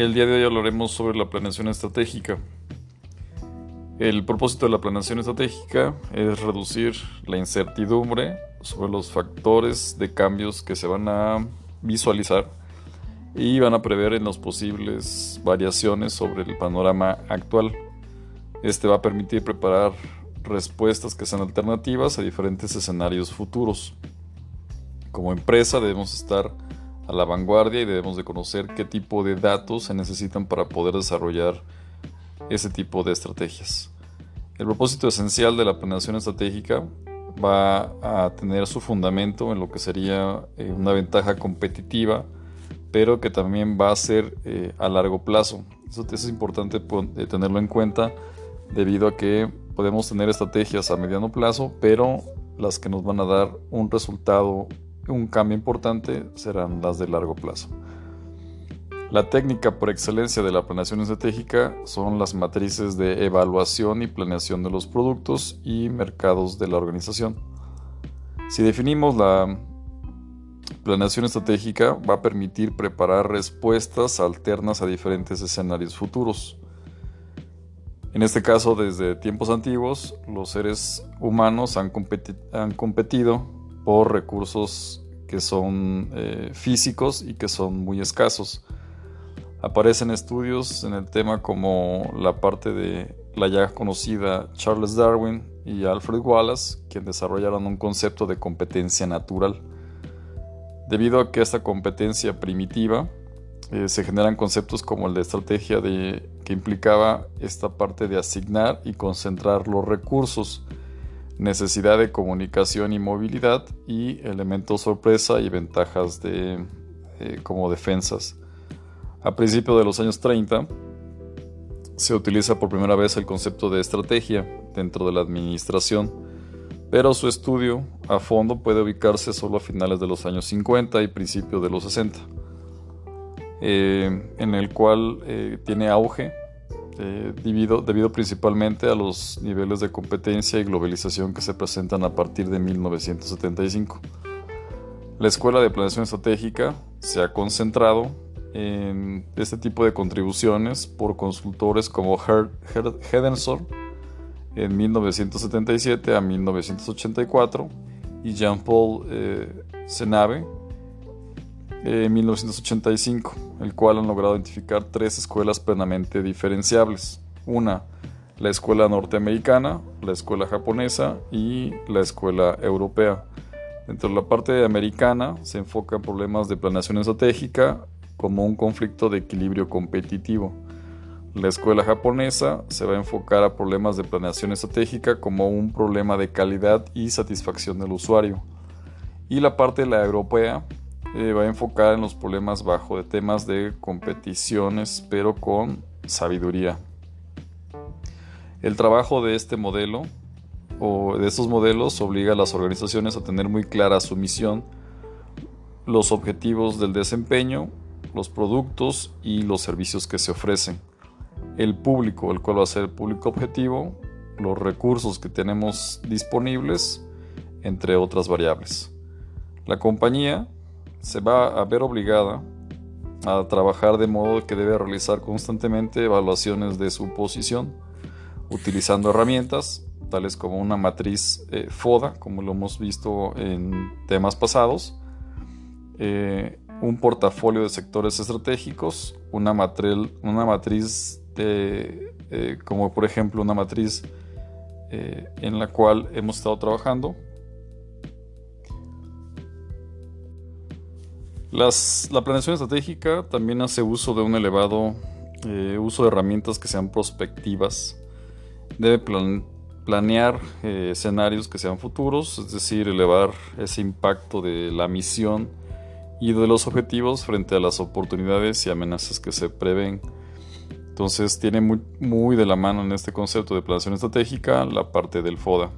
El día de hoy hablaremos sobre la planeación estratégica. El propósito de la planeación estratégica es reducir la incertidumbre sobre los factores de cambios que se van a visualizar y van a prever en las posibles variaciones sobre el panorama actual. Este va a permitir preparar respuestas que sean alternativas a diferentes escenarios futuros. Como empresa debemos estar a la vanguardia y debemos de conocer qué tipo de datos se necesitan para poder desarrollar ese tipo de estrategias. El propósito esencial de la planeación estratégica va a tener su fundamento en lo que sería eh, una ventaja competitiva, pero que también va a ser eh, a largo plazo. Eso es importante eh, tenerlo en cuenta debido a que podemos tener estrategias a mediano plazo, pero las que nos van a dar un resultado un cambio importante serán las de largo plazo. La técnica por excelencia de la planeación estratégica son las matrices de evaluación y planeación de los productos y mercados de la organización. Si definimos la planeación estratégica va a permitir preparar respuestas alternas a diferentes escenarios futuros. En este caso, desde tiempos antiguos, los seres humanos han, competido por recursos que son eh, físicos y que son muy escasos. Aparecen estudios en el tema como la parte de la ya conocida Charles Darwin y Alfred Wallace, quien desarrollaron un concepto de competencia natural. Debido a que esta competencia primitiva eh, se generan conceptos como el de estrategia de, que implicaba esta parte de asignar y concentrar los recursos necesidad de comunicación y movilidad y elementos sorpresa y ventajas de, eh, como defensas. A principios de los años 30 se utiliza por primera vez el concepto de estrategia dentro de la administración, pero su estudio a fondo puede ubicarse solo a finales de los años 50 y principios de los 60, eh, en el cual eh, tiene auge eh, debido, debido principalmente a los niveles de competencia y globalización que se presentan a partir de 1975. La Escuela de Planeación Estratégica se ha concentrado en este tipo de contribuciones por consultores como Hedensor en 1977 a 1984 y Jean-Paul eh, Senave en 1985, el cual han logrado identificar tres escuelas plenamente diferenciables. Una, la escuela norteamericana, la escuela japonesa y la escuela europea. Dentro de la parte americana se enfoca en problemas de planeación estratégica como un conflicto de equilibrio competitivo. La escuela japonesa se va a enfocar a problemas de planeación estratégica como un problema de calidad y satisfacción del usuario. Y la parte de la europea eh, va a enfocar en los problemas bajo de temas de competiciones, pero con sabiduría. El trabajo de este modelo o de estos modelos obliga a las organizaciones a tener muy clara su misión, los objetivos del desempeño, los productos y los servicios que se ofrecen, el público, el cual va a ser el público objetivo, los recursos que tenemos disponibles, entre otras variables. La compañía se va a ver obligada a trabajar de modo que debe realizar constantemente evaluaciones de su posición, utilizando herramientas tales como una matriz eh, FODA, como lo hemos visto en temas pasados, eh, un portafolio de sectores estratégicos, una, una matriz eh, como por ejemplo una matriz en la cual hemos estado trabajando, la planeación estratégica también hace uso de un elevado eh, uso de herramientas que sean prospectivas. Debe planear eh, escenarios que sean futuros, es decir, elevar ese impacto de la misión y de los objetivos frente a las oportunidades y amenazas que se prevén. Entonces tiene muy, muy de la mano en este concepto de planeación estratégica la parte del FODA.